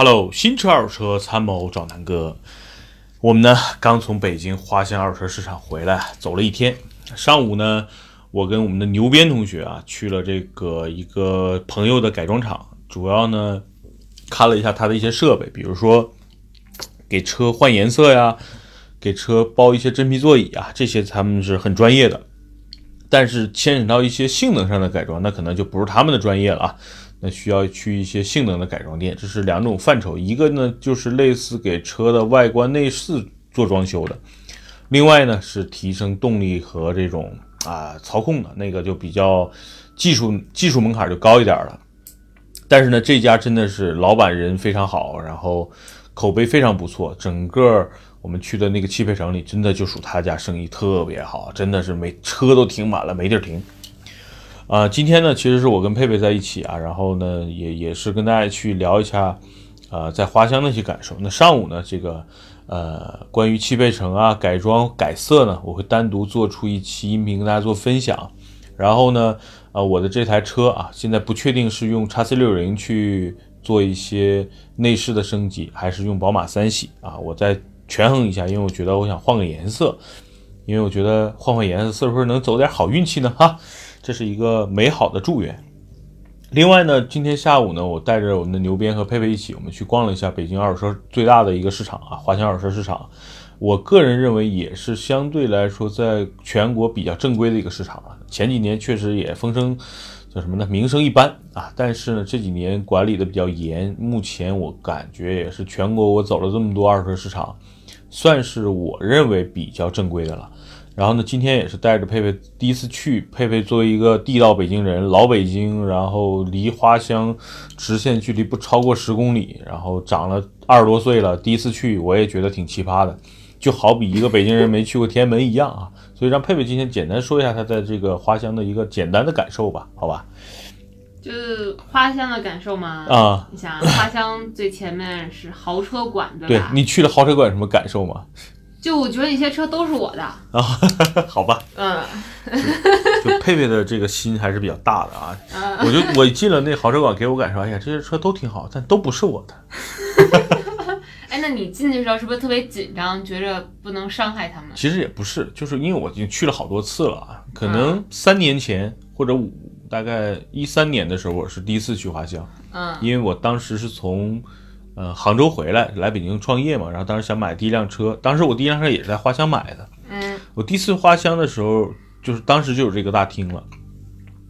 Hello，新车二手车参谋找南哥。我们呢刚从北京花乡二手车市场回来，走了一天。上午呢，我跟我们的牛鞭同学啊去了这个一个朋友的改装厂，主要呢看了一下他的一些设备，比如说给车换颜色呀，给车包一些真皮座椅啊，这些他们是很专业的。但是牵扯到一些性能上的改装，那可能就不是他们的专业了啊。那需要去一些性能的改装店，这是两种范畴。一个呢就是类似给车的外观内饰做装修的，另外呢是提升动力和这种啊操控的，那个就比较技术技术门槛就高一点了。但是呢这家真的是老板人非常好，然后口碑非常不错，整个我们去的那个汽配城里真的就属他家生意特别好，真的是没车都停满了，没地儿停。啊，今天呢，其实是我跟佩佩在一起啊，然后呢，也也是跟大家去聊一下，啊，在花乡的一些感受。那上午呢，这个呃，关于汽配城啊、改装改色呢，我会单独做出一期音频跟大家做分享。然后呢，呃，我的这台车啊，现在不确定是用叉 C 六零去做一些内饰的升级，还是用宝马三系啊，我再权衡一下，因为我觉得我想换个颜色，因为我觉得换换颜色是不是能走点好运气呢？哈。这是一个美好的祝愿。另外呢，今天下午呢，我带着我们的牛鞭和佩佩一起，我们去逛了一下北京二手车最大的一个市场啊，华强二手车市场。我个人认为也是相对来说在全国比较正规的一个市场啊。前几年确实也风声叫什么呢？名声一般啊。但是呢，这几年管理的比较严，目前我感觉也是全国我走了这么多二手车市场，算是我认为比较正规的了。然后呢，今天也是带着佩佩第一次去。佩佩作为一个地道北京人，老北京，然后离花乡直线距离不超过十公里，然后长了二十多岁了，第一次去，我也觉得挺奇葩的，就好比一个北京人没去过天安门一样啊。所以让佩佩今天简单说一下他在这个花乡的一个简单的感受吧，好吧？就是花乡的感受吗？啊，你想花乡最前面是豪车馆，对吧？对你去了豪车馆什么感受吗？就我觉得那些车都是我的啊，好吧，嗯，就佩佩的这个心还是比较大的啊。我就我进了那豪车馆，给我感受，哎呀，这些车都挺好，但都不是我的。哎，那你进去的时候是不是特别紧张，觉着不能伤害他们？其实也不是，就是因为我已经去了好多次了啊。可能三年前或者五，大概一三年的时候，我是第一次去华乡，嗯，因为我当时是从。呃，杭州回来来北京创业嘛，然后当时想买第一辆车，当时我第一辆车也是在花乡买的。嗯，我第一次花乡的时候，就是当时就有这个大厅了。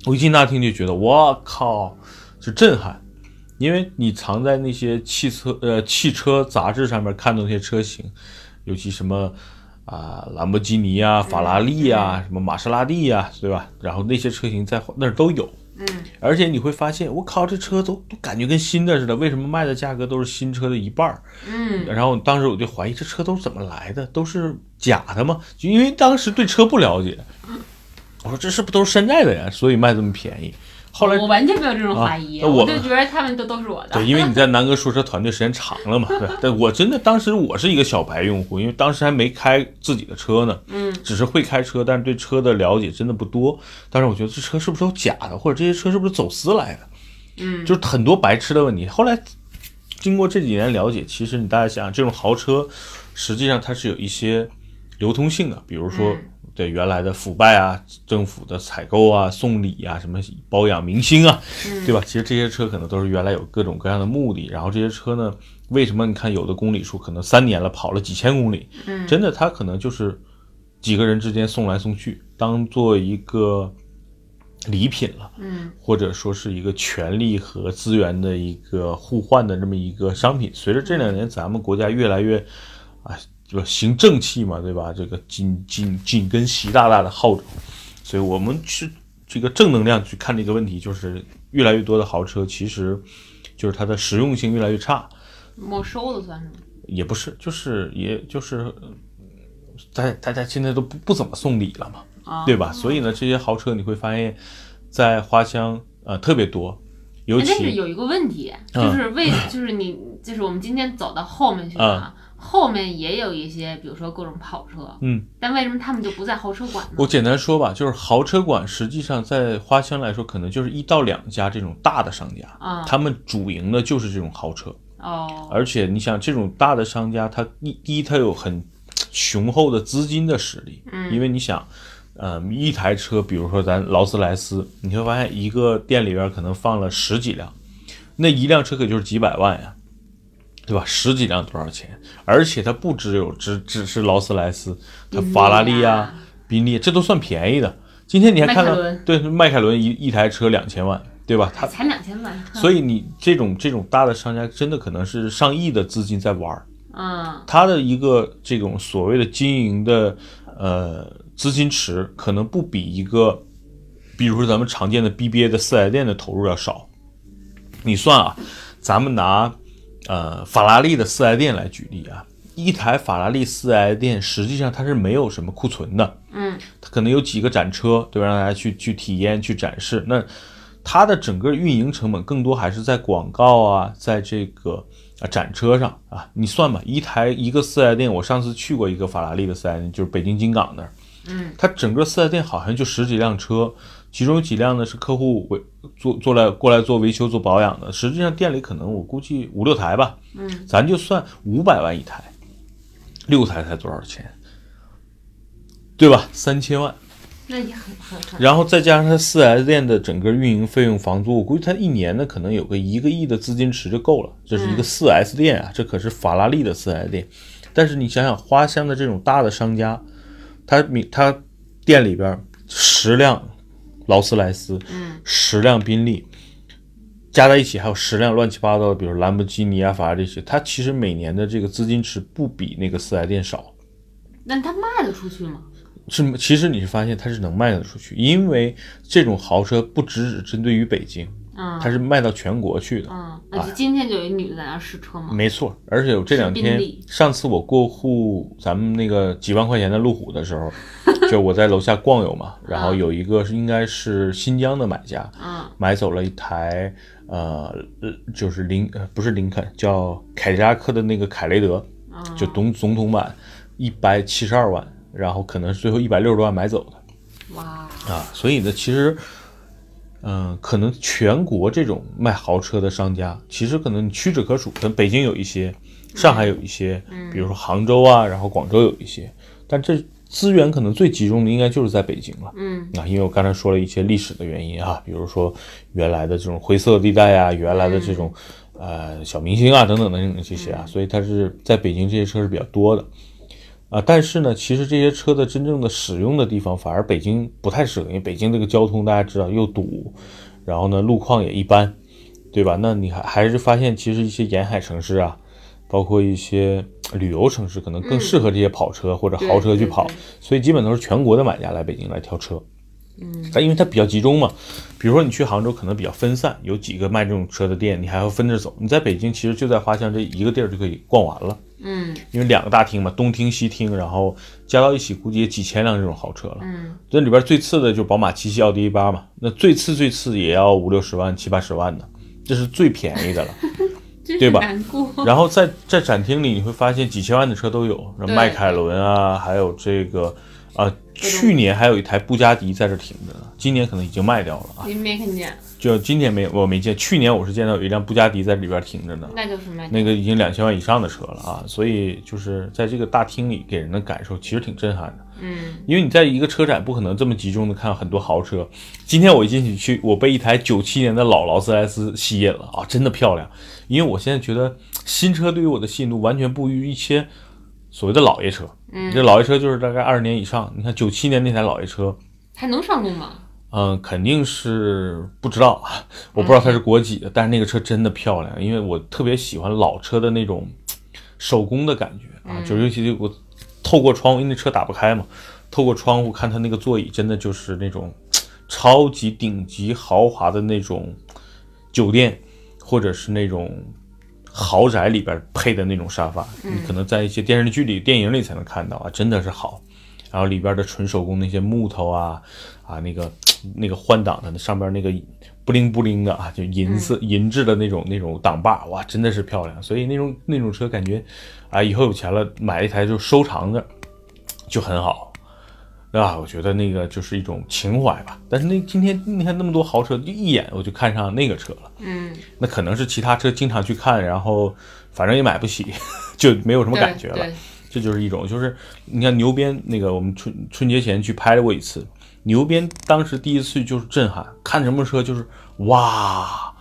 我一进大厅就觉得，我靠，是震撼，因为你藏在那些汽车呃汽车杂志上面看到那些车型，尤其什么啊兰博基尼啊、法拉利啊、什么玛莎拉蒂啊，对吧？然后那些车型在那儿都有。嗯，而且你会发现，我靠，这车都都感觉跟新的似的，为什么卖的价格都是新车的一半儿？嗯，然后当时我就怀疑，这车都是怎么来的？都是假的吗？就因为当时对车不了解，我说这是不都是山寨的呀？所以卖这么便宜。后来我完全没有这种怀疑，我就觉得他们都都是我的。对，因为你在南哥说车团队时间长了嘛。对，但我真的当时我是一个小白用户，因为当时还没开自己的车呢，嗯，只是会开车，但是对车的了解真的不多。但是我觉得这车是不是有假的，或者这些车是不是走私来的？嗯，就是很多白痴的问题。后来经过这几年了解，其实你大家想，这种豪车实际上它是有一些流通性的，比如说。对原来的腐败啊，政府的采购啊，送礼啊，什么包养明星啊，对吧？其实这些车可能都是原来有各种各样的目的。然后这些车呢，为什么你看有的公里数可能三年了跑了几千公里？嗯，真的，它可能就是几个人之间送来送去，当做一个礼品了。嗯，或者说是一个权力和资源的一个互换的这么一个商品。随着这两年咱们国家越来越啊。就行正气嘛，对吧？这个紧紧紧跟习大大的号召，所以我们去这个正能量去看这个问题，就是越来越多的豪车，其实就是它的实用性越来越差。没收的算是吗？也不是，就是也就是，大大家现在都不不怎么送礼了嘛，对吧？所以呢，这些豪车你会发现，在花乡呃特别多，尤其但是有一个问题，就是为就是你就是我们今天走到后面去啊。后面也有一些，比如说各种跑车，嗯，但为什么他们就不在豪车馆呢？我简单说吧，就是豪车馆实际上在花乡来说，可能就是一到两家这种大的商家，啊，他们主营的就是这种豪车，哦，而且你想，这种大的商家，他一第一，他有很雄厚的资金的实力，嗯，因为你想，嗯，一台车，比如说咱劳斯莱斯，你会发现一个店里边可能放了十几辆，那一辆车可就是几百万呀，对吧？十几辆多少钱？而且它不只有只只是劳斯莱斯，它法拉利啊、宾利，这都算便宜的。今天你还看到对迈凯伦一一台车两千万，对吧？它才两千万，所以你这种这种大的商家真的可能是上亿的资金在玩儿，嗯它的一个这种所谓的经营的呃资金池，可能不比一个，比如说咱们常见的 BBA 的四 S 店的投入要少。你算啊，咱们拿呃法拉利的四 S 店来举例啊，一台法拉利四 S 店实际上它是没有什么库存的，嗯它可能有几个展车，对吧？让大家去去体验、去展示。那它的整个运营成本更多还是在广告啊，在这个啊展车上啊。你算吧，一台一个四 S 店，我上次去过一个法拉利的四 S 店，就是北京金港那儿，嗯，它整个四 S 店好像就十几辆车，其中有几辆呢是客户维做做来过来做维修、做保养的。实际上店里可能我估计五六台吧，嗯，咱就算五百万一台，六台才多少钱？对吧？三千万。那也很很很，然后再加上它四 S 店的整个运营费用、房租，我估计它一年呢可能有个一个亿的资金池就够了。这是一个四 S 店啊，这可是法拉利的四 S 店。但是你想想，花乡的这种大的商家，他米他店里边十辆劳斯莱斯，嗯十辆宾利，加在一起还有十辆乱七八糟的，比如兰博基尼啊、法拉利这些，它其实每年的这个资金池不比那个四 S 店少。那它卖得出去吗？是，其实你是发现它是能卖得出去，因为这种豪车不只只针对于北京，嗯。它是卖到全国去的。嗯，那就今天就有一女的在那试车吗？没错，而且有这两天上次我过户咱们那个几万块钱的路虎的时候，就我在楼下逛悠嘛，然后有一个是应该是新疆的买家嗯。买走了一台呃呃就是林呃不是林肯叫凯迪拉克的那个凯雷德，嗯，就总总统版一百七十二万，然后可能是最后一百六十多万买走的。哇，啊，所以呢，其实，嗯、可能全国这种卖豪车的商家，其实可能屈指可数。可能北京有一些，上海有一些，比如说杭州啊，然后广州有一些，但这资源可能最集中的应该就是在北京了。嗯啊，因为我刚才说了一些历史的原因啊，比如说原来的这种灰色地带啊，原来的这种呃小明星啊等等等等这些啊，所以它是在北京这些车是比较多的。啊，但是呢，其实这些车的真正的使用的地方，反而北京不太适合，因为北京这个交通大家知道又堵，然后呢路况也一般，对吧？那你还还是发现，其实一些沿海城市啊，包括一些旅游城市，可能更适合这些跑车或者豪车去跑，所以基本都是全国的买家来北京来挑车。嗯它因为它比较集中嘛，比如说你去杭州可能比较分散，有几个卖这种车的店，你还要分着走。你在北京其实就在花乡这一个地儿就可以逛完了，嗯因为两个大厅嘛，东厅西厅，然后加到一起估计也几千辆这种豪车了。嗯，这里边最次的就是宝马七系、奥迪 A 八嘛，那最次最次也要五六十万、七八十万的，这是最便宜的了。对吧。然后在在展厅里你会发现几千万的车都有，对迈凯伦啊，还有这个啊，去年还有一台布加迪在这停着呢，今年可能已经卖掉了啊。您没看见，就今年没我没见，去年我是见到有一辆布加迪在里边停着呢，那就是卖那个已经两千万以上的车了啊，所以就是在这个大厅里给人的感受其实挺震撼的。嗯因为你在一个车展不可能这么集中的看很多豪车。今天我一进去去，我被一台九七年的老劳斯莱斯吸引了啊，真的漂亮。因为我现在觉得新车对于我的吸引度完全不于一些所谓的老爷车。嗯，这老爷车就是大概二十年以上，你看九七年那台老爷车，还能上路吗？嗯，肯定是不知道，啊，我不知道它是国几的，但是那个车真的漂亮，因为我特别喜欢老车的那种手工的感觉啊，就是尤其是我透过窗户，因为那车打不开嘛，透过窗户看它那个座椅，真的就是那种超级顶级豪华的那种酒店，或者是那种豪宅里边配的那种沙发，你可能在一些电视剧里、电影里才能看到啊，真的是好。然后里边的纯手工那些木头啊啊那个那个换挡的那上边那个布灵布灵的啊，就银色、银质的那种那种挡把，哇，真的是漂亮。所以那种那种车感觉啊，以后有钱了买一台就收藏着，就很好。对吧？我觉得那个就是一种情怀吧。但是那今天你看那么多豪车，就一眼我就看上那个车了。嗯，那可能是其他车经常去看，然后反正也买不起，就没有什么感觉了。这就是一种，就是你看牛鞭那个，我们春春节前去拍过一次，牛鞭当时第一次就是震撼，看什么车就是哇，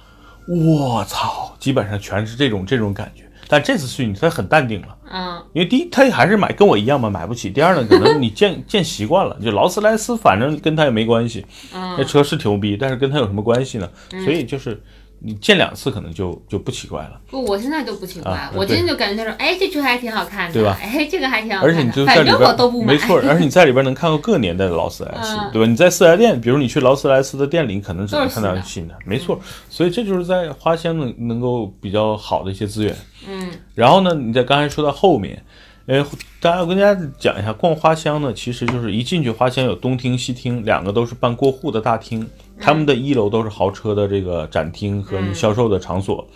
我操，基本上全是这种这种感觉。但这次去你他很淡定了，嗯，因为第一他还是买跟我一样嘛，买不起。第二呢，可能你见见习惯了，就劳斯莱斯，反正跟他也没关系，嗯那车是牛逼，但是跟他有什么关系呢？所以就是。你见两次可能就就不奇怪了。不，我现在就不奇怪，我今天就感觉他说，哎，这车还挺好看的，对吧？哎，这个还挺好看的。而且你就在里边，没错，而且你在里边能看到各年代的劳斯莱斯，对吧？你在四 S 店，比如你去劳斯莱斯的店里，可能只能看到新的，没错。所以这就是在花乡能能够比较好的一些资源。嗯。然后呢，你在刚才说到后面。呃，大家我跟大家讲一下，逛花乡呢，其实就是一进去花乡有东厅、西厅，两个都是办过户的大厅，他们的一楼都是豪车的这个展厅和销售的场所，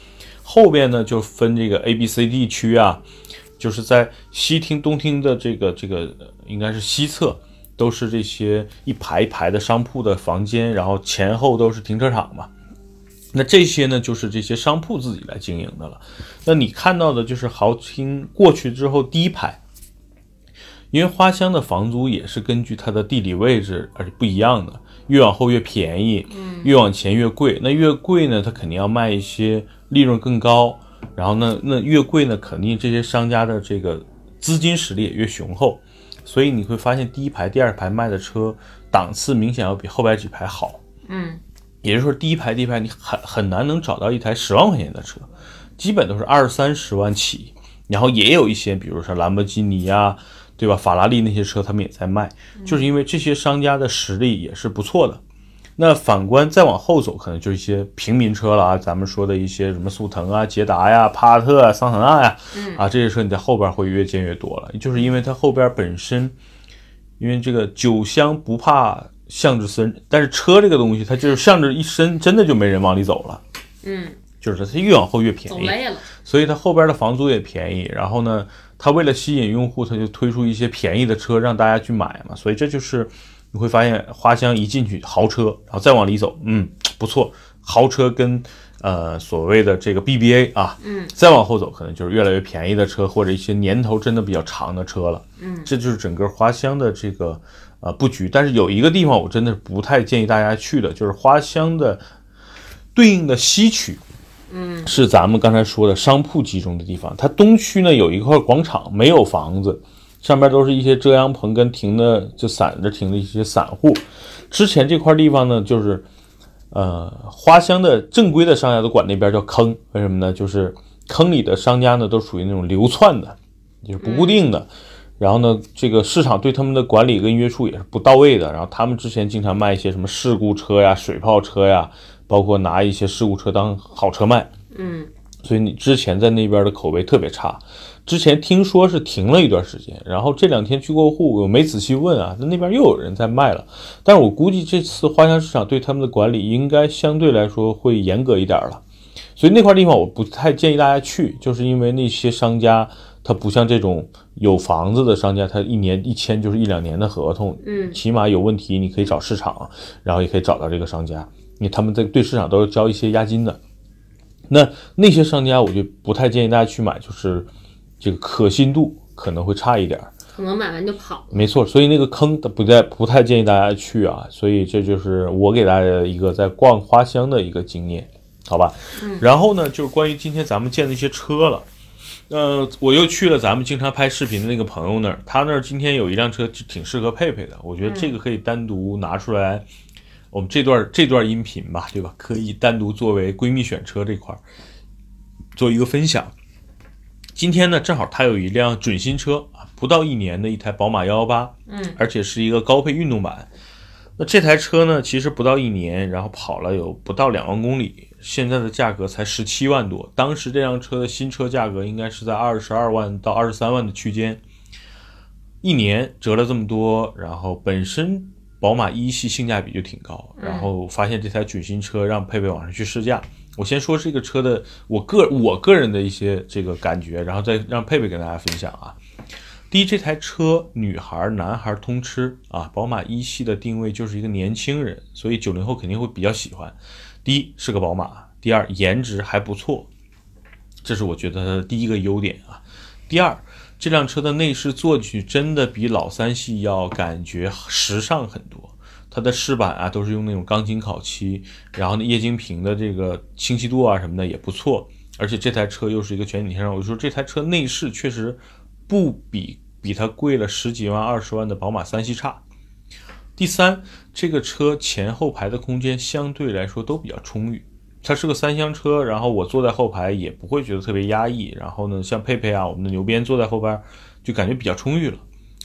后边呢就分这个 A、B、C、D 区啊，就是在西厅、东厅的这个这个应该是西侧，都是这些一排一排的商铺的房间，然后前后都是停车场嘛。那这些呢，就是这些商铺自己来经营的了。那你看到的就是豪厅过去之后第一排，因为花乡的房租也是根据它的地理位置而不一样的，越往后越便宜，越往前越贵。那越贵呢，它肯定要卖一些利润更高。然后呢，那越贵呢，肯定这些商家的这个资金实力也越雄厚。所以你会发现第一排、第二排卖的车档次明显要比后排几排好。嗯。也就是说，第一排第一排你很很难能找到一台十万块钱的车，基本都是二三十万起。然后也有一些，比如说兰博基尼呀，对吧？法拉利那些车他们也在卖，就是因为这些商家的实力也是不错的。那反观再往后走，可能就是一些平民车了啊，咱们说的一些什么速腾啊、捷达呀、帕萨特、桑塔纳呀，啊，这些车你在后边会越见越多了，就是因为它后边本身，因为这个酒香不怕。巷子深，但是车这个东西，它就是巷子一深，真的就没人往里走了。嗯，就是它越往后越便宜，所以它后边的房租也便宜。然后呢，它为了吸引用户，它就推出一些便宜的车让大家去买嘛。所以这就是你会发现，花乡一进去豪车，然后再往里走，嗯，不错，豪车跟呃所谓的这个 BBA 啊，嗯，再往后走，可能就是越来越便宜的车或者一些年头真的比较长的车了。嗯，这就是整个花乡的这个。呃，布局，但是有一个地方我真的不太建议大家去的，就是花乡的对应的西区，嗯，是咱们刚才说的商铺集中的地方。它东区呢有一块广场，没有房子，上面都是一些遮阳棚跟停的就散着停的一些散户。之前这块地方呢，就是呃花乡的正规的商家都管那边叫坑，为什么呢？就是坑里的商家呢都属于那种流窜的，就是不固定的。然后呢，这个市场对他们的管理跟约束也是不到位的。然后他们之前经常卖一些什么事故车呀、水泡车呀，包括拿一些事故车当好车卖。嗯，所以你之前在那边的口碑特别差。之前听说是停了一段时间，然后这两天去过户，我没仔细问啊，那那边又有人在卖了。但是我估计这次花乡市场对他们的管理应该相对来说会严格一点了。所以那块地方我不太建议大家去，就是因为那些商家。他不像这种有房子的商家，他一年一签就是一两年的合同，嗯，起码有问题你可以找市场，然后也可以找到这个商家，因为他们在对市场都是交一些押金的。那那些商家我就不太建议大家去买，就是这个可信度可能会差一点，可能买完就跑。没错，所以那个坑不太不太建议大家去啊。所以这就是我给大家的一个在逛花乡的一个经验，好吧？嗯，然后呢，就是关于今天咱们见的一些车了。呃，我又去了咱们经常拍视频的那个朋友那儿，他那儿今天有一辆车挺适合佩佩的，我觉得这个可以单独拿出来，我们这段这段音频吧，对吧？可以单独作为闺蜜选车这块做一个分享。今天呢，正好他有一辆准新车啊，不到一年的一台宝马幺幺八，嗯，而且是一个高配运动版。那这台车呢，其实不到一年，然后跑了有不到两万公里。现在的价格才十七万多，当时这辆车的新车价格应该是在二十二万到二十三万的区间，一年折了这么多，然后本身宝马一系性价比就挺高，然后发现这台准新车让佩佩网上去试驾，我先说这个车的我个我个人的一些这个感觉，然后再让佩佩跟大家分享啊。第一，这台车女孩、男孩通吃啊，宝马一系的定位就是一个年轻人，所以九零后肯定会比较喜欢。第一是个宝马，第二颜值还不错，这是我觉得它的第一个优点啊。第二，这辆车的内饰坐进去真的比老三系要感觉时尚很多，它的饰板啊都是用那种钢琴烤漆，然后呢液晶屏的这个清晰度啊什么的也不错，而且这台车又是一个全景天窗，我就说这台车内饰确实不比比它贵了十几万、二十万的宝马三系差。第三，这个车前后排的空间相对来说都比较充裕，它是个三厢车，然后我坐在后排也不会觉得特别压抑。然后呢，像佩佩啊，我们的牛鞭坐在后边就感觉比较充裕了。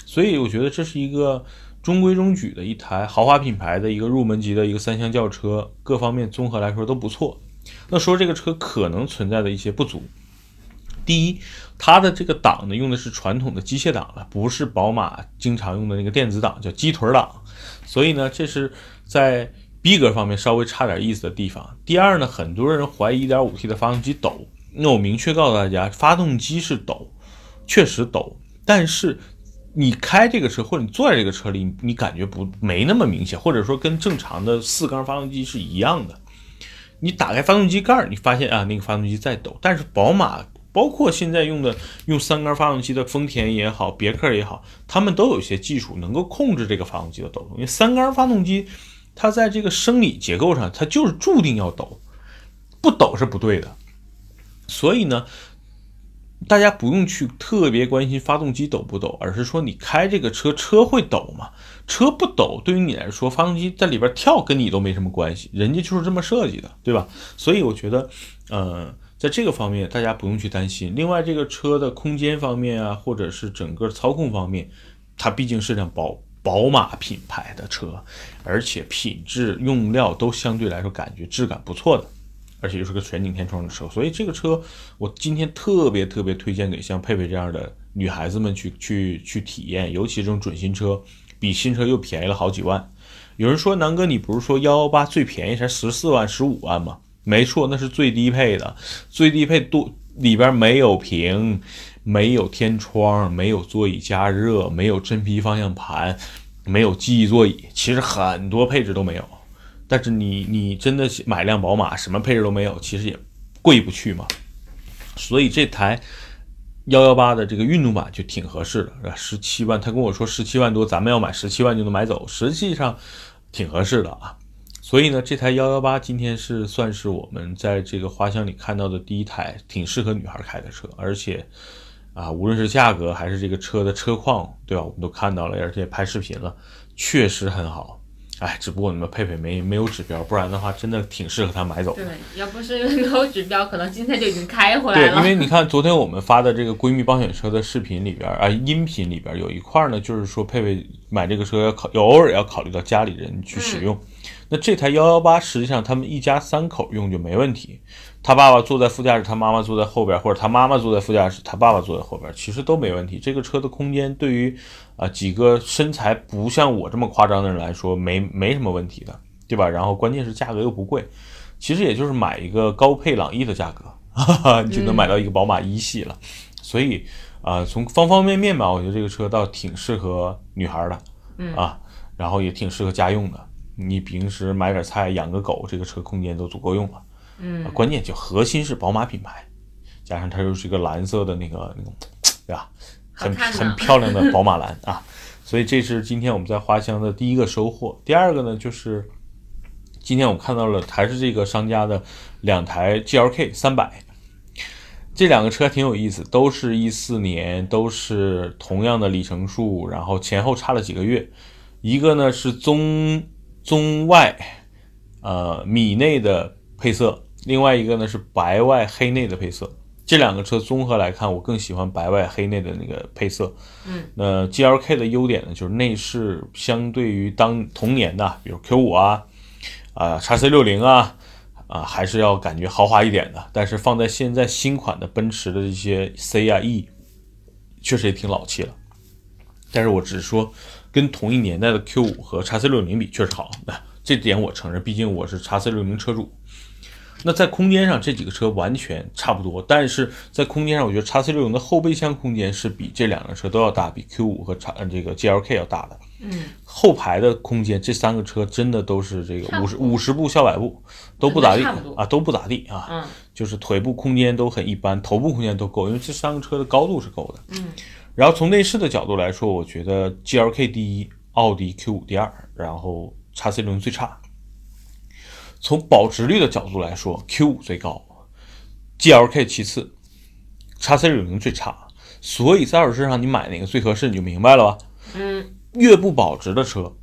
所以我觉得这是一个中规中矩的一台豪华品牌的一个入门级的一个三厢轿车，各方面综合来说都不错。那说这个车可能存在的一些不足，第一，它的这个档呢用的是传统的机械档了，不是宝马经常用的那个电子档，叫鸡腿档。所以呢，这是在逼格方面稍微差点意思的地方。第二呢，很多人怀疑 1.5T 的发动机抖，那我明确告诉大家，发动机是抖，确实抖，但是你开这个车或者你坐在这个车里，你感觉不没那么明显，或者说跟正常的四缸发动机是一样的。你打开发动机盖，你发现啊，那个发动机在抖，但是宝马。包括现在用的用三缸发动机的丰田也好，别克也好，他们都有一些技术能够控制这个发动机的抖动。因为三缸发动机，它在这个生理结构上，它就是注定要抖，不抖是不对的。所以呢，大家不用去特别关心发动机抖不抖，而是说你开这个车，车会抖吗？车不抖，对于你来说，发动机在里边跳跟你都没什么关系，人家就是这么设计的，对吧？所以我觉得，嗯。在这个方面，大家不用去担心。另外，这个车的空间方面啊，或者是整个操控方面，它毕竟是辆宝宝马品牌的车，而且品质用料都相对来说感觉质感不错的，而且又是个全景天窗的车，所以这个车我今天特别特别推荐给像佩佩这样的女孩子们去去去体验，尤其这种准新车，比新车又便宜了好几万。有人说南哥，你不是说幺幺八最便宜才十四万、十五万吗？没错，那是最低配的，最低配多里边没有屏，没有天窗，没有座椅加热，没有真皮方向盘，没有记忆座椅，其实很多配置都没有。但是你你真的买辆宝马，什么配置都没有，其实也贵不去嘛。所以这台幺幺八的这个运动版就挺合适的，十七万，他跟我说十七万多，咱们要买十七万就能买走，实际上挺合适的啊。所以呢，这台幺幺八今天是算是我们在这个花乡里看到的第一台挺适合女孩开的车，而且，啊，无论是价格还是这个车的车况，对吧？我们都看到了，而且拍视频了，确实很好。哎，只不过你们佩佩没没有指标，不然的话真的挺适合他买走。对，要不是有指标，可能今天就已经开回来了。对，因为你看昨天我们发的这个闺蜜帮选车的视频里边啊，音频里边有一块呢，就是说佩佩买这个车要考，要偶尔要考虑到家里人去使用。那这台幺幺八实际上他们一家三口用就没问题，他爸爸坐在副驾驶，他妈妈坐在后边，或者他妈妈坐在副驾驶，他爸爸坐在后边，其实都没问题。这个车的空间对于啊几个身材不像我这么夸张的人来说，没没什么问题的，对吧？然后关键是价格又不贵，其实也就是买一个高配朗逸的价格，哈哈，你就能买到一个宝马一系了。所以啊，从方方面面吧，我觉得这个车倒挺适合女孩的，啊，然后也挺适合家用的。你平时买点菜、养个狗，这个车空间都足够用了。嗯，关键就核心是宝马品牌，加上它又是一个蓝色的那个那种，对吧？很很漂亮的宝马蓝啊，所以这是今天我们在花乡的第一个收获。第二个呢，就是今天我们看到了还是这个商家的两台 GLK 三百，这两个车挺有意思，都是一四年，都是同样的里程数，然后前后差了几个月，一个呢是棕。棕外，呃，米内的配色，另外一个呢是白外黑内的配色。这两个车综合来看，我更喜欢白外黑内的那个配色。嗯，那 G L K 的优点呢，就是内饰相对于当同年的，比如 Q 五啊，啊，叉 C 六零啊，啊，还是要感觉豪华一点的。但是放在现在新款的奔驰的这些 C 啊 E，确实也挺老气了。但是我只是说。跟同一年代的 Q 五和叉 C 六零比，确实好，那这点我承认，毕竟我是叉 C 六零车主。那在空间上，这几个车完全差不多，但是在空间上，我觉得叉 C 六零的后备箱空间是比这两个车都要大，比 Q 五和叉这个 G L K 要大的。嗯，后排的空间，这三个车真的都是这个五十五十步笑百步，都不咋地啊，都不咋地啊。嗯，就是腿部空间都很一般，头部空间都够，因为这三个车的高度是够的。嗯，然后从内饰的角度来说，我觉得 G L K 第一，奥迪 Q 五第二，然后叉 C 六零最差。从保值率的角度来说，Q 五最高，G L K 其次，叉 C 六零最差。所以在二手市场你买哪个最合适，你就明白了吧？嗯，越不保值的车，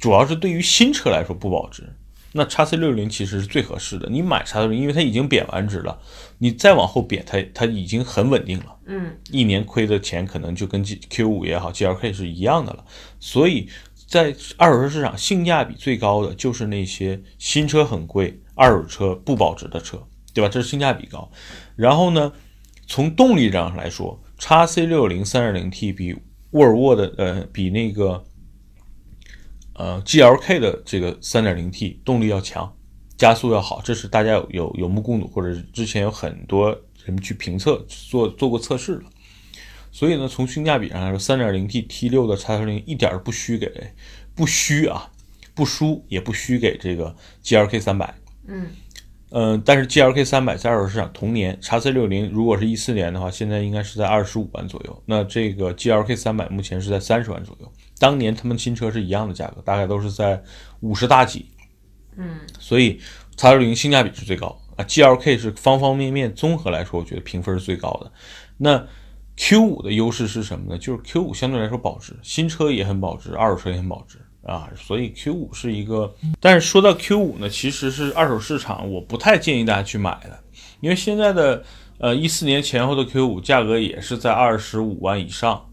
主要是对于新车来说不保值。那叉 C 六零其实是最合适的。你买叉 C 六零，因为它已经贬完值了，你再往后贬，它它已经很稳定了。嗯，一年亏的钱可能就跟 Q 五也好，G L K 是一样的了。所以在二手车市场，性价比最高的就是那些新车很贵、二手车不保值的车，对吧？这是性价比高。然后呢，从动力上来说，叉 C 六零三点零 T 比沃尔沃的呃比那个呃 G L K 的这个三点零 T 动力要强，加速要好，这是大家有有有目共睹，或者之前有很多人去评测做做过测试了。所以呢，从性价比上来说，三点零 T T 六的叉六零一点不虚给不虚啊，不输也不虚给这个 G L K 三百。嗯。嗯，但是 G L K 三百在二手市场同年，叉 C 六零如果是一四年的话，现在应该是在二十五万左右。那这个 G L K 三百目前是在三十万左右。当年他们新车是一样的价格，大概都是在五十大几。嗯，所以叉六零性价比是最高啊，G L K 是方方面面综合来说，我觉得评分是最高的。那 Q 五的优势是什么呢？就是 Q 五相对来说保值，新车也很保值，二手车也很保值。啊，所以 Q 五是一个，但是说到 Q 五呢，其实是二手市场，我不太建议大家去买的，因为现在的呃一四年前后的 Q 五价格也是在二十五万以上，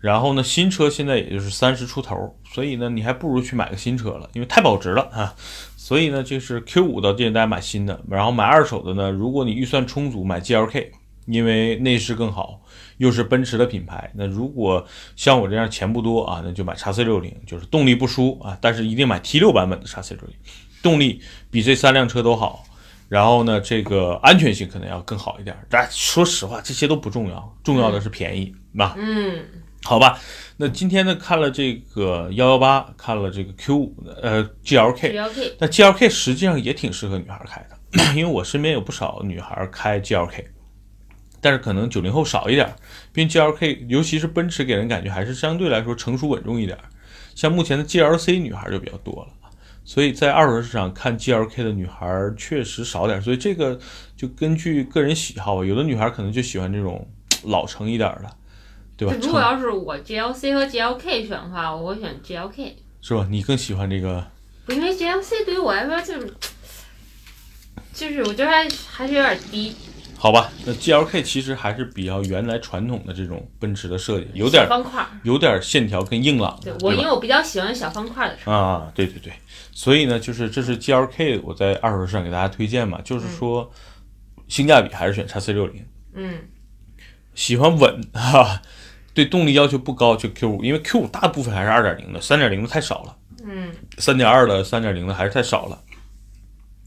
然后呢新车现在也就是三十出头，所以呢你还不如去买个新车了，因为太保值了啊，所以呢就是 Q 五的建议大家买新的，然后买二手的呢，如果你预算充足，买 GLK。因为内饰更好，又是奔驰的品牌。那如果像我这样钱不多啊，那就买叉 C 六零，就是动力不输啊，但是一定买 T 六版本的叉 C 六零，动力比这三辆车都好。然后呢，这个安全性可能要更好一点。但说实话，这些都不重要，重要的是便宜，吧？嗯，好吧。那今天呢，看了这个幺幺八，看了这个 Q 五的呃 GLK，那 GLK 实际上也挺适合女孩开的，因为我身边有不少女孩开 GLK。但是可能九零后少一点，并 G L K，尤其是奔驰给人感觉还是相对来说成熟稳重一点。像目前的 G L C 女孩就比较多了，所以在二手车市场看 G L K 的女孩确实少点。所以这个就根据个人喜好吧，有的女孩可能就喜欢这种老成一点的，对吧？如果要是我 G L C 和 G L K 选的话，我会选 G L K，是吧？你更喜欢这个？不，因为 G L C 对于我来说就是就是我觉得还还是有点低。好吧，那 G L K 其实还是比较原来传统的这种奔驰的设计，有点方块，有点线条跟硬朗。对我，因为我比较喜欢小方块的车啊，对对对，所以呢，就是这是 G L K，我在二手市场给大家推荐嘛，就是说性价比还是选叉 C 六零。嗯，喜欢稳 哈，对动力要求不高就 Q 五，因为 Q 五大部分还是二点零的，三点零的太少了。嗯，三点二的、三点零的还是太少了。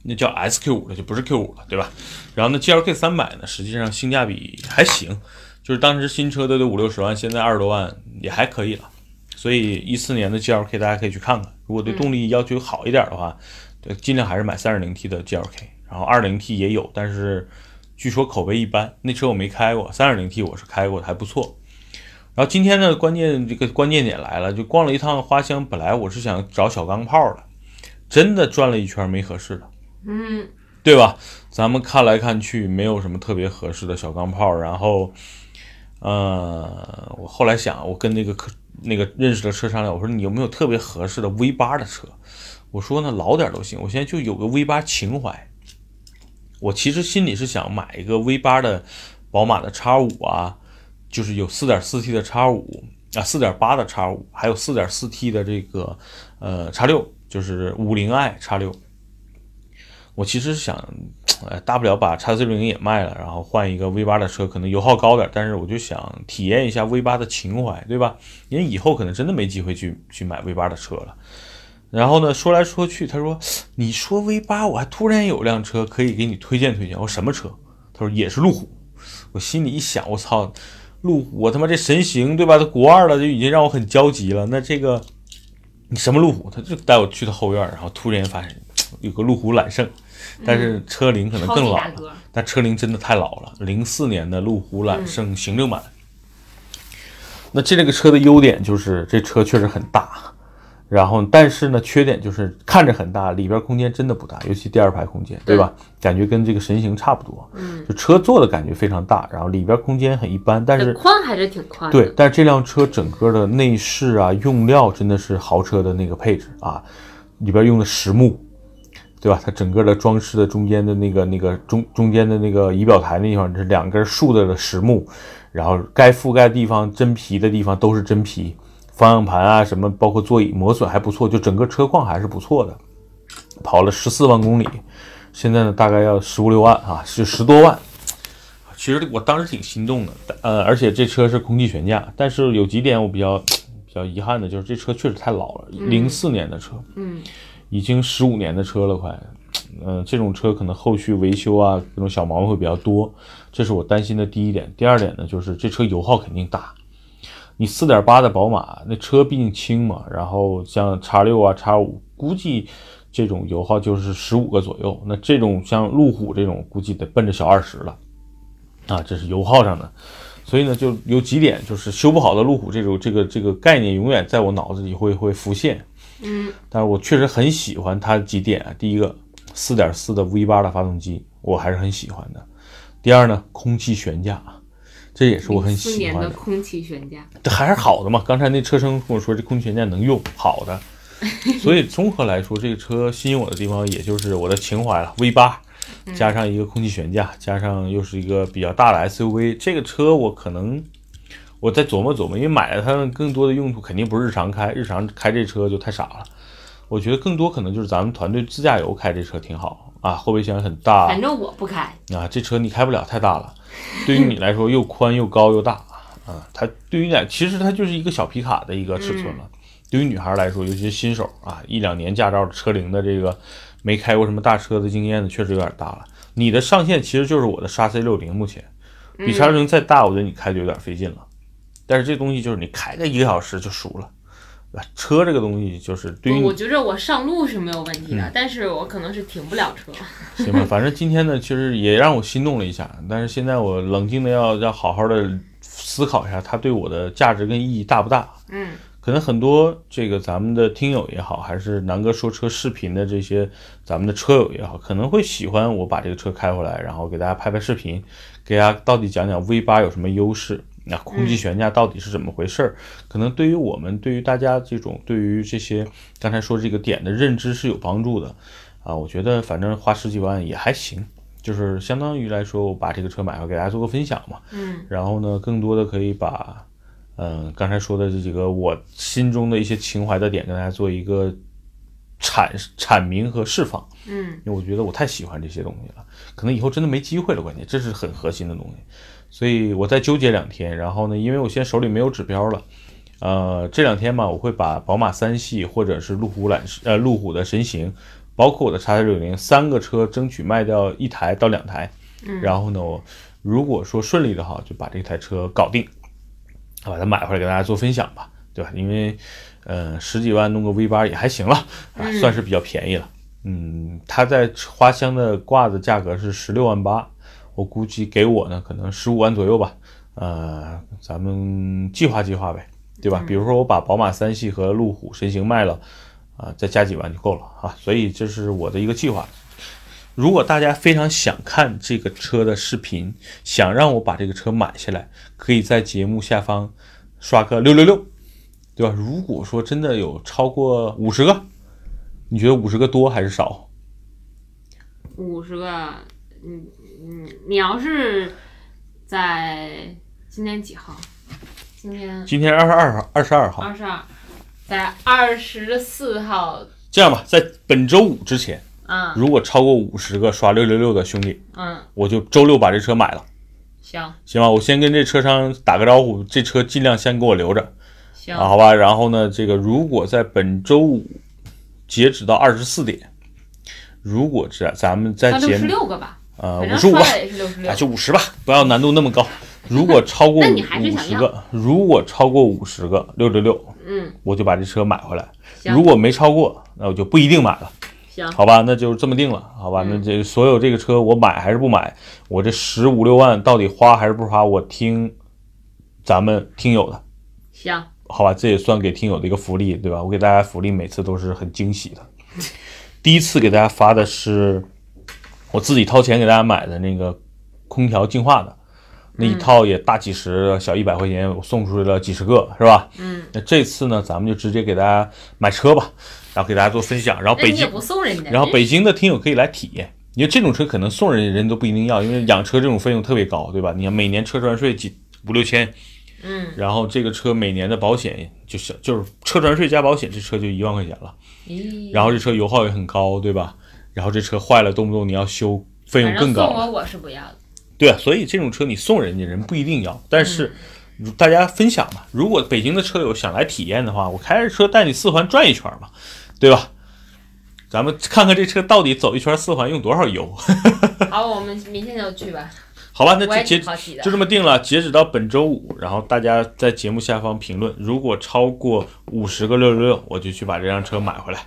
那叫 S Q 五了，就不是 Q 五了，对吧？然后呢，G L K 三百呢，实际上性价比还行，就是当时新车都得五六十万，现在二十多万也还可以了。所以一四年的 G L K 大家可以去看看，如果对动力要求好一点的话，对，尽量还是买三点零 T 的 G L K。然后二零 T 也有，但是据说口碑一般。那车我没开过，三点零 T 我是开过的，还不错。然后今天呢，关键这个关键点来了，就逛了一趟花乡，本来我是想找小钢炮的，真的转了一圈没合适的。嗯，对吧？咱们看来看去，没有什么特别合适的小钢炮。然后，呃，我后来想，我跟那个客那个认识的车商量，我说你有没有特别合适的 V 八的车？我说呢，老点都行。我现在就有个 V 八情怀。我其实心里是想买一个 V 八的宝马的叉五啊，就是有四点四 T 的叉五啊，四点八的叉五，还有四点四 T 的这个呃叉六，就是五菱 i 叉六。我其实想，呃，大不了把叉 C 六零也卖了，然后换一个 V 八的车，可能油耗高点，但是我就想体验一下 V 八的情怀，对吧？因为以后可能真的没机会去去买 V 八的车了。然后呢，说来说去，他说：“你说 V 八，我还突然有辆车可以给你推荐推荐。”我说：“什么车？”他说：“也是路虎。”我心里一想，我操，路虎，我他妈这神行对吧？它国二了，就已经让我很焦急了。那这个你什么路虎？他就带我去他后院，然后突然发现 有个路虎揽胜，但是车龄可能更老了。但车龄真的太老了，零四年的路虎揽胜行政版。那这这个车的优点就是这车确实很大。然后，但是呢，缺点就是看着很大，里边空间真的不大，尤其第二排空间，对吧？感觉跟这个神行差不多。嗯，就车坐的感觉非常大，然后里边空间很一般，但是宽还是挺宽。对，但是这辆车整个的内饰啊，用料真的是豪车的那个配置啊，里边用的实木，对吧？它整个的装饰的中间的那个那个中中间的那个仪表台那地方是两根竖着的实木，然后该覆盖地方真皮的地方都是真皮。方向盘啊，什么包括座椅磨损还不错，就整个车况还是不错的。跑了十四万公里，现在呢大概要十五六万啊，是十多万。其实我当时挺心动的，呃，而且这车是空气悬架，但是有几点我比较比较遗憾的就是这车确实太老了，零四年的车，嗯，已经十五年的车了快，嗯，这种车可能后续维修啊各种小毛病会比较多，这是我担心的第一点。第二点呢，就是这车油耗肯定大。你四点八的宝马，那车毕竟轻嘛，然后像叉六啊、叉五，估计这种油耗就是十五个左右。那这种像路虎这种，估计得奔着小二十了，啊，这是油耗上的。所以呢，就有几点，就是修不好的路虎这种这个这个概念，永远在我脑子里会会浮现。嗯，但是我确实很喜欢它几点啊。第一个，四点四的 V 八的发动机，我还是很喜欢的。第二呢，空气悬架。这也是我很喜欢的空气悬架，这还是好的嘛？刚才那车生跟我说，这空气悬架能用，好的。所以综合来说，这个车吸引我的地方，也就是我的情怀了。V 八加上一个空气悬架，加上又是一个比较大的 SUV，这个车我可能我再琢磨琢磨，因为买了它更多的用途肯定不是日常开，日常开这车就太傻了。我觉得更多可能就是咱们团队自驾游开这车挺好啊，后备箱很大。反正我不开啊，这车你开不了，太大了。对于你来说，又宽又高又大啊！它对于你，其实它就是一个小皮卡的一个尺寸了。对于女孩来说，尤其是新手啊，一两年驾照车龄的这个没开过什么大车的经验的，确实有点大了。你的上限其实就是我的叉 C 六零，目前比叉六零再大，我觉得你开就有点费劲了。但是这东西就是你开个一个小时就熟了。车这个东西就是对于我觉着我上路是没有问题的，但是我可能是停不了车。行吧，反正今天呢，其实也让我心动了一下，但是现在我冷静的要要好好的思考一下，它对我的价值跟意义大不大？嗯，可能很多这个咱们的听友也好，还是南哥说车视频的这些咱们的车友也好，可能会喜欢我把这个车开回来，然后给大家拍拍视频，给大家到底讲讲 V 八有什么优势。那空气悬架到底是怎么回事儿？可能对于我们，对于大家这种对于这些刚才说这个点的认知是有帮助的啊。我觉得反正花十几万也还行，就是相当于来说，我把这个车买回来给大家做个分享嘛。嗯。然后呢，更多的可以把嗯刚才说的这几个我心中的一些情怀的点跟大家做一个阐阐明和释放。嗯。因为我觉得我太喜欢这些东西了，可能以后真的没机会了。关键这是很核心的东西。所以我再纠结两天，然后呢，因为我现在手里没有指标了，呃，这两天嘛，我会把宝马三系或者是路虎揽呃路虎的神行，包括我的叉 C 六零三个车，争取卖掉一台到两台，然后呢，我如果说顺利的话，就把这台车搞定，把它买回来给大家做分享吧，对吧？因为，呃，十几万弄个 V 八也还行了，啊，算是比较便宜了，嗯，它在花乡的挂的价格是十六万八。我估计给我呢，可能十五万左右吧，呃，咱们计划计划呗，对吧？比如说我把宝马三系和路虎神行卖了，啊，再加几万就够了啊。所以这是我的一个计划。如果大家非常想看这个车的视频，想让我把这个车买下来，可以在节目下方刷个六六六，对吧？如果说真的有超过五十个，你觉得五十个多还是少？五十个，嗯。嗯，你要是在今天几号？今天今天二十二号，二十二号，二十二，在二十四号。这样吧，在本周五之前，嗯，如果超过五十个刷六六六的兄弟，嗯，我就周六把这车买了。行行吧，我先跟这车商打个招呼，这车尽量先给我留着。行，好吧。然后呢，这个如果在本周五截止到二十四点，如果这咱们在到六十节目六个吧，呃五十五啊，。就五十吧，不要难度那么高。如果超过五十个，如果超过五十个六六六，嗯，我就把这车买回来。行如果没超过，那我就不一定买了，行，好吧？那就这么定了，好吧？那这所有这个车我买还是不买？我这十五六万到底花还是不花？我听咱们听友的，行，好吧？这也算给听友的一个福利，对吧？我给大家福利每次都是很惊喜的。第一次给大家发的是我自己掏钱给大家买的那个空调净化的，那一套也大几十，小一百块钱，我送出去了几十个，是吧？嗯，那这次呢，咱们就直接给大家买车吧，然后给大家做分享，然后北京那你也不送人家，然后北京的听友可以来体验，因为这种车可能送人人都不一定要，因为养车这种费用特别高，对吧？你看每年车船税几五六千，嗯，然后这个车每年的保险就是就是车船税加保险，这车就一万块钱了。咦，然后这车油耗也很高，对吧？然后这车坏了，动不动你要修，费用更高送。我我是不要的，对啊，所以这种车你送人家人不一定要，但是嗯大家分享嘛。如果北京的车友想来体验的话，我开着车带你四环转一圈嘛，对吧？咱们看看这车到底走一圈四环用多少油。好，我们明天就去吧，好吧，那就截就。这么定了，截止到本周五，然后大家在节目下方评论，如果超过五十个六六六，我就去把这辆车买回来，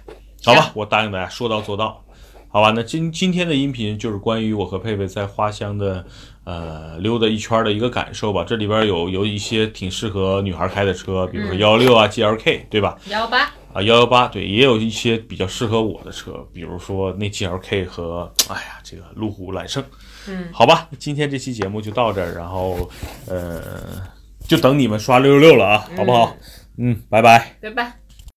好吧？我答应大家，说到做到，好吧？那今今天的音频就是关于我和佩佩在花乡的呃溜达一圈的一个感受吧。这里边有有一些挺适合女孩开的车，比如说幺幺六啊、GLK，对吧？幺八，啊，幺幺八对，也有一些比较适合我的车，比如说那 GLK 和哎呀这个路虎揽胜。嗯，好吧，今天这期节目就到这儿，然后呃，就等你们刷六六六了啊，好不好？嗯，拜拜。拜拜。